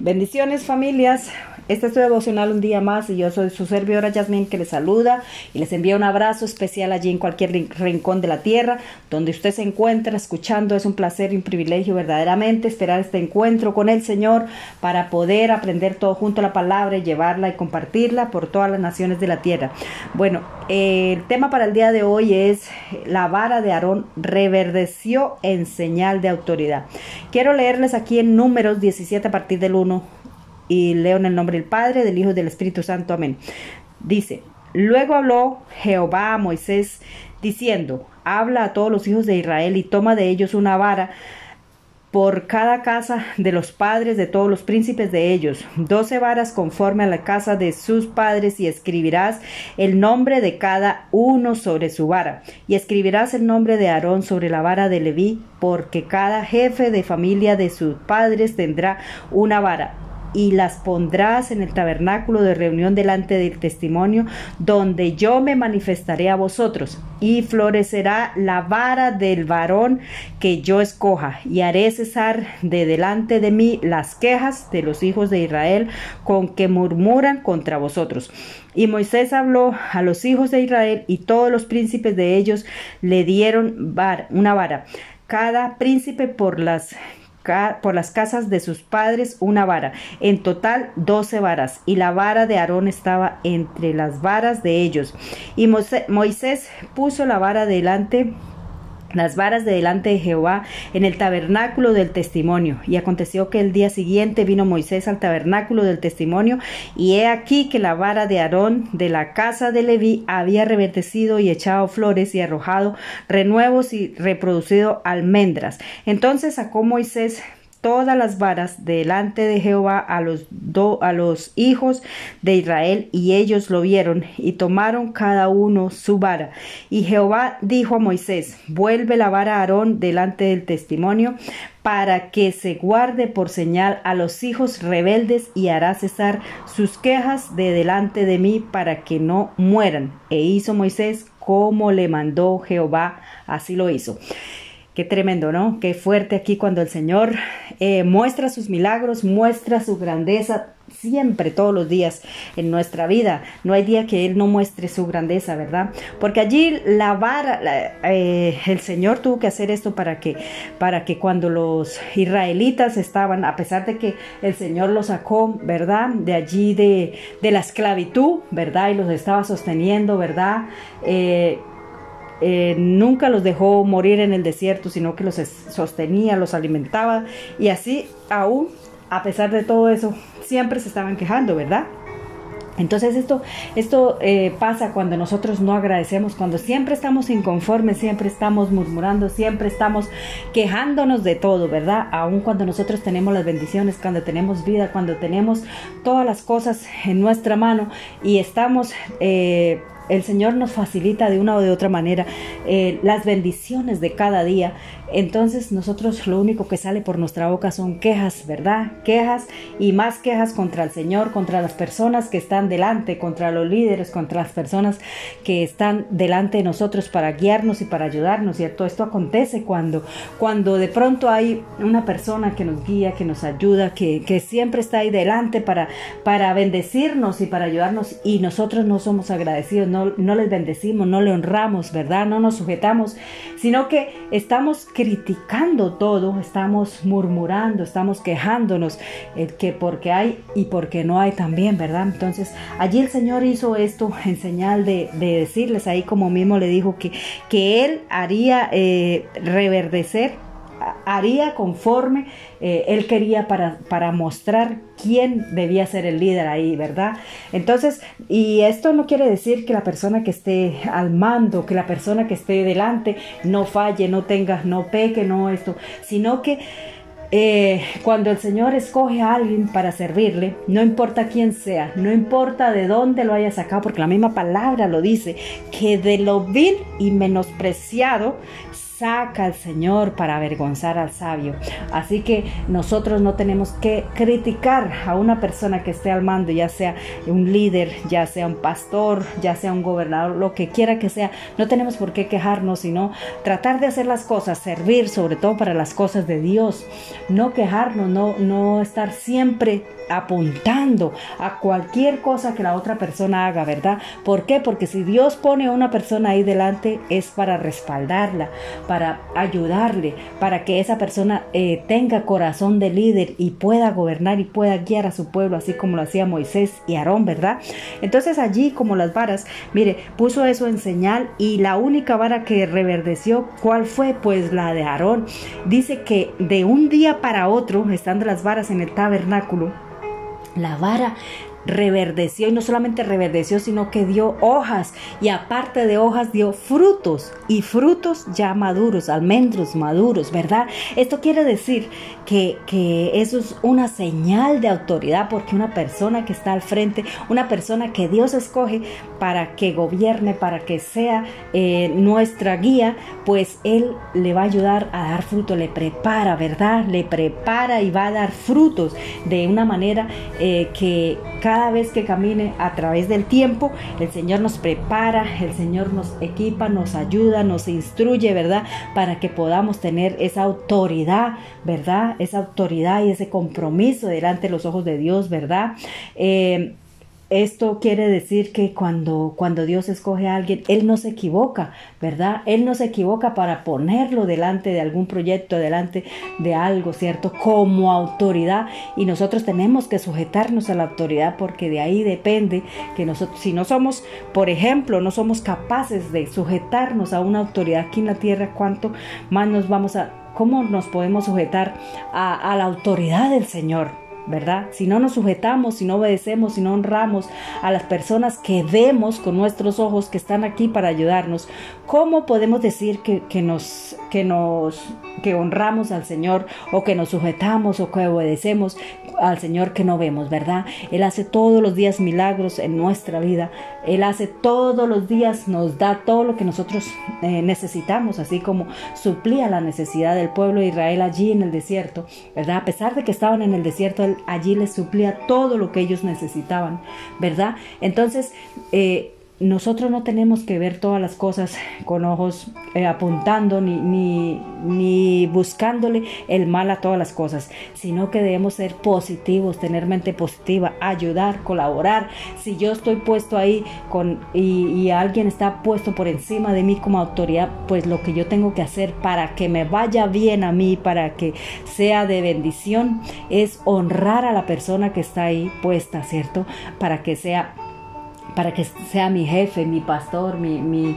Bendiciones familias. Este es tu devocional un día más y yo soy su servidora Yasmin que les saluda y les envía un abrazo especial allí en cualquier rincón de la tierra donde usted se encuentra escuchando. Es un placer y un privilegio verdaderamente esperar este encuentro con el Señor para poder aprender todo junto a la palabra y llevarla y compartirla por todas las naciones de la tierra. Bueno, el tema para el día de hoy es la vara de Aarón reverdeció en señal de autoridad. Quiero leerles aquí en números 17 a partir del 1 y leo en el nombre del Padre, del Hijo y del Espíritu Santo. Amén. Dice, luego habló Jehová a Moisés diciendo, habla a todos los hijos de Israel y toma de ellos una vara por cada casa de los padres de todos los príncipes de ellos, doce varas conforme a la casa de sus padres, y escribirás el nombre de cada uno sobre su vara, y escribirás el nombre de Aarón sobre la vara de Leví, porque cada jefe de familia de sus padres tendrá una vara y las pondrás en el tabernáculo de reunión delante del testimonio, donde yo me manifestaré a vosotros, y florecerá la vara del varón que yo escoja, y haré cesar de delante de mí las quejas de los hijos de Israel con que murmuran contra vosotros. Y Moisés habló a los hijos de Israel, y todos los príncipes de ellos le dieron una vara cada príncipe por las por las casas de sus padres una vara, en total doce varas, y la vara de Aarón estaba entre las varas de ellos. Y Moisés puso la vara delante las varas de delante de Jehová en el tabernáculo del testimonio. Y aconteció que el día siguiente vino Moisés al tabernáculo del testimonio, y he aquí que la vara de Aarón de la casa de Leví había reverdecido y echado flores y arrojado renuevos y reproducido almendras. Entonces sacó Moisés todas las varas delante de Jehová a los, a los hijos de Israel, y ellos lo vieron, y tomaron cada uno su vara. Y Jehová dijo a Moisés, vuelve la vara a Aarón delante del testimonio, para que se guarde por señal a los hijos rebeldes, y hará cesar sus quejas de delante de mí, para que no mueran. E hizo Moisés como le mandó Jehová, así lo hizo. Qué tremendo, ¿no? Qué fuerte aquí cuando el Señor eh, muestra sus milagros, muestra su grandeza siempre, todos los días en nuestra vida. No hay día que Él no muestre su grandeza, ¿verdad? Porque allí la vara, eh, el Señor tuvo que hacer esto para que, para que cuando los israelitas estaban, a pesar de que el Señor los sacó, ¿verdad? De allí de, de la esclavitud, ¿verdad? Y los estaba sosteniendo, ¿verdad? Eh, eh, nunca los dejó morir en el desierto, sino que los sostenía, los alimentaba y así aún, a pesar de todo eso, siempre se estaban quejando, ¿verdad? Entonces esto, esto eh, pasa cuando nosotros no agradecemos, cuando siempre estamos inconformes, siempre estamos murmurando, siempre estamos quejándonos de todo, ¿verdad? Aun cuando nosotros tenemos las bendiciones, cuando tenemos vida, cuando tenemos todas las cosas en nuestra mano y estamos... Eh, el Señor nos facilita de una o de otra manera eh, las bendiciones de cada día. Entonces nosotros lo único que sale por nuestra boca son quejas, ¿verdad? Quejas y más quejas contra el Señor, contra las personas que están delante, contra los líderes, contra las personas que están delante de nosotros para guiarnos y para ayudarnos, ¿cierto? Esto acontece cuando, cuando de pronto hay una persona que nos guía, que nos ayuda, que, que siempre está ahí delante para, para bendecirnos y para ayudarnos y nosotros no somos agradecidos, no, no les bendecimos, no le honramos, ¿verdad? No nos sujetamos, sino que estamos criticando todo, estamos murmurando, estamos quejándonos, eh, que porque hay y porque no hay también, ¿verdad? Entonces, allí el Señor hizo esto en señal de, decirles ahí, como mismo le dijo, que, que Él haría eh, reverdecer haría conforme eh, él quería para, para mostrar quién debía ser el líder ahí, ¿verdad? Entonces, y esto no quiere decir que la persona que esté al mando, que la persona que esté delante no falle, no tenga, no peque, no esto, sino que eh, cuando el Señor escoge a alguien para servirle, no importa quién sea, no importa de dónde lo haya sacado, porque la misma palabra lo dice, que de lo vil y menospreciado saca al Señor para avergonzar al sabio. Así que nosotros no tenemos que criticar a una persona que esté al mando, ya sea un líder, ya sea un pastor, ya sea un gobernador, lo que quiera que sea. No tenemos por qué quejarnos, sino tratar de hacer las cosas, servir sobre todo para las cosas de Dios. No quejarnos, no, no estar siempre apuntando a cualquier cosa que la otra persona haga, ¿verdad? ¿Por qué? Porque si Dios pone a una persona ahí delante es para respaldarla, para ayudarle, para que esa persona eh, tenga corazón de líder y pueda gobernar y pueda guiar a su pueblo, así como lo hacía Moisés y Aarón, ¿verdad? Entonces allí como las varas, mire, puso eso en señal y la única vara que reverdeció, ¿cuál fue? Pues la de Aarón. Dice que de un día para otro, estando las varas en el tabernáculo, la vara reverdeció y no solamente reverdeció, sino que dio hojas y aparte de hojas dio frutos y frutos ya maduros, almendros maduros, ¿verdad? Esto quiere decir que, que eso es una señal de autoridad porque una persona que está al frente, una persona que Dios escoge para que gobierne, para que sea eh, nuestra guía, pues Él le va a ayudar a dar fruto, le prepara, ¿verdad? Le prepara y va a dar frutos de una manera eh, que cada vez que camine a través del tiempo, el Señor nos prepara, el Señor nos equipa, nos ayuda, nos instruye, ¿verdad? Para que podamos tener esa autoridad, ¿verdad? Esa autoridad y ese compromiso delante de los ojos de Dios, ¿verdad? Eh, esto quiere decir que cuando, cuando Dios escoge a alguien, Él no se equivoca, ¿verdad? Él no se equivoca para ponerlo delante de algún proyecto, delante de algo, ¿cierto? Como autoridad. Y nosotros tenemos que sujetarnos a la autoridad porque de ahí depende que nosotros, si no somos, por ejemplo, no somos capaces de sujetarnos a una autoridad aquí en la tierra, ¿cuánto más nos vamos a, cómo nos podemos sujetar a, a la autoridad del Señor? ¿Verdad? Si no nos sujetamos, si no obedecemos, si no honramos a las personas que vemos con nuestros ojos que están aquí para ayudarnos, ¿cómo podemos decir que, que, nos, que nos que honramos al Señor o que nos sujetamos o que obedecemos al Señor que no vemos, ¿verdad? Él hace todos los días milagros en nuestra vida. Él hace todos los días, nos da todo lo que nosotros eh, necesitamos, así como suplía la necesidad del pueblo de Israel allí en el desierto, ¿verdad? A pesar de que estaban en el desierto, él allí les suplía todo lo que ellos necesitaban, ¿verdad? Entonces, eh, nosotros no tenemos que ver todas las cosas con ojos eh, apuntando ni, ni, buscándole el mal a todas las cosas, sino que debemos ser positivos, tener mente positiva, ayudar, colaborar. Si yo estoy puesto ahí con, y alguien está puesto por encima de mí como autoridad, pues lo que yo tengo que hacer para que me vaya bien a mí, para que sea de bendición, es honrar a la persona que está ahí puesta, ¿cierto? Para que sea para que sea mi jefe, mi pastor, mi, mi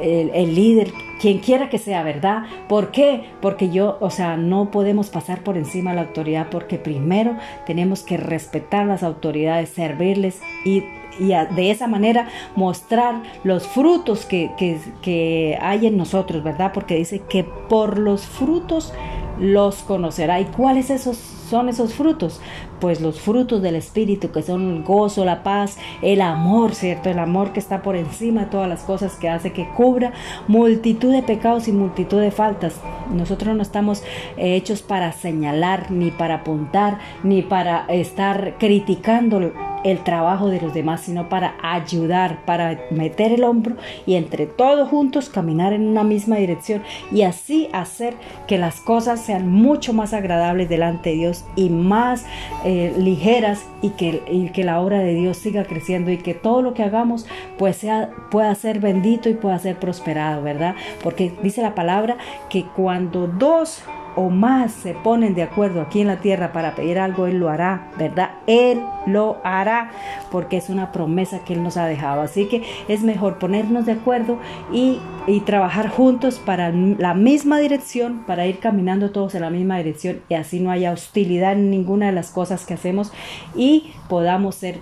el, líder, quien quiera que sea, ¿verdad? ¿Por qué? Porque yo, o sea, no podemos pasar por encima de la autoridad porque primero tenemos que respetar las autoridades, servirles y y de esa manera mostrar los frutos que, que, que, hay en nosotros, ¿verdad? Porque dice que por los frutos los conocerá. ¿Y cuáles esos son esos frutos? Pues los frutos del Espíritu, que son el gozo, la paz, el amor, ¿cierto? El amor que está por encima de todas las cosas, que hace que cubra multitud de pecados y multitud de faltas. Nosotros no estamos eh, hechos para señalar, ni para apuntar, ni para estar criticando el trabajo de los demás, sino para ayudar, para meter el hombro y entre todos juntos caminar en una misma dirección y así hacer que las cosas sean mucho más agradables delante de Dios y más eh, ligeras y que, y que la obra de Dios siga creciendo y que todo lo que hagamos pues sea, pueda ser bendito y pueda ser prosperado, ¿verdad? Porque dice la palabra que cuando dos o más se ponen de acuerdo aquí en la tierra para pedir algo, Él lo hará, ¿verdad? Él lo hará porque es una promesa que Él nos ha dejado. Así que es mejor ponernos de acuerdo y, y trabajar juntos para la misma dirección, para ir caminando todos en la misma dirección y así no haya hostilidad en ninguna de las cosas que hacemos y podamos ser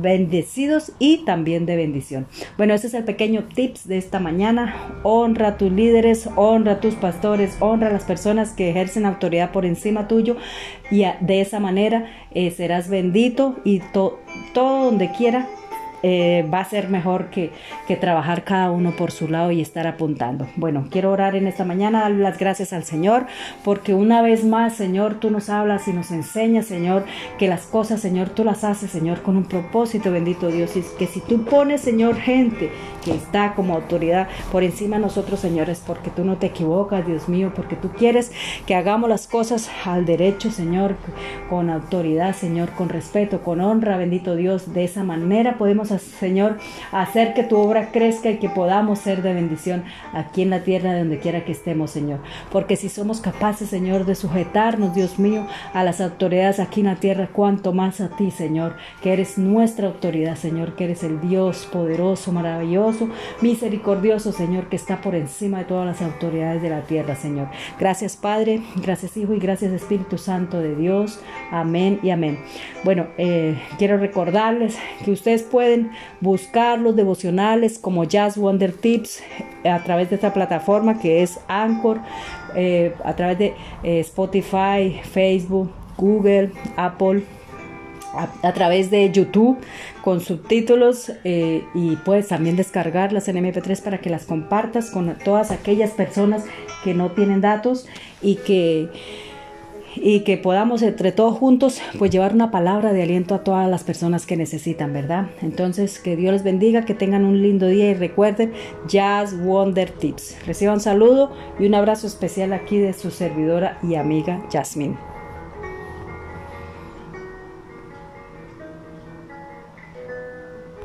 bendecidos y también de bendición. Bueno, ese es el pequeño tips de esta mañana. Honra a tus líderes, honra a tus pastores, honra a las personas que ejercen autoridad por encima tuyo y de esa manera eh, serás bendito y todo donde quiera eh, va a ser mejor que, que, trabajar cada uno por su lado y estar apuntando. Bueno, quiero orar en esta mañana, dar las gracias al Señor, porque una vez más, Señor, tú nos hablas y nos enseñas, Señor, que las cosas, Señor, tú las haces, Señor, con un propósito, bendito Dios, y que si tú pones, Señor, gente que está como autoridad por encima de nosotros, Señor, es porque tú no te equivocas, Dios mío, porque tú quieres que hagamos las cosas al derecho, Señor, con autoridad, Señor, con respeto, con honra, bendito Dios. De esa manera podemos Señor, hacer que tu obra crezca y que podamos ser de bendición aquí en la tierra, de donde quiera que estemos, Señor. Porque si somos capaces, Señor, de sujetarnos, Dios mío, a las autoridades aquí en la tierra, cuanto más a ti, Señor, que eres nuestra autoridad, Señor, que eres el Dios poderoso, maravilloso, misericordioso, Señor, que está por encima de todas las autoridades de la tierra, Señor. Gracias, Padre, gracias, Hijo, y gracias, Espíritu Santo de Dios. Amén y amén. Bueno, eh, quiero recordarles que ustedes pueden buscar los devocionales como Jazz Wonder Tips eh, a través de esta plataforma que es Anchor, eh, a través de eh, Spotify, Facebook, Google, Apple. A, través de YouTube con subtítulos y puedes también descargarlas en MP3 para que las compartas con todas aquellas personas que no tienen datos y que y que podamos entre todos juntos pues llevar una palabra de aliento a todas las personas que necesitan, ¿verdad? Entonces que Dios les bendiga, que tengan un lindo día y recuerden Jazz Wonder Tips. Reciban un saludo y un abrazo especial aquí de su servidora y amiga Jasmine.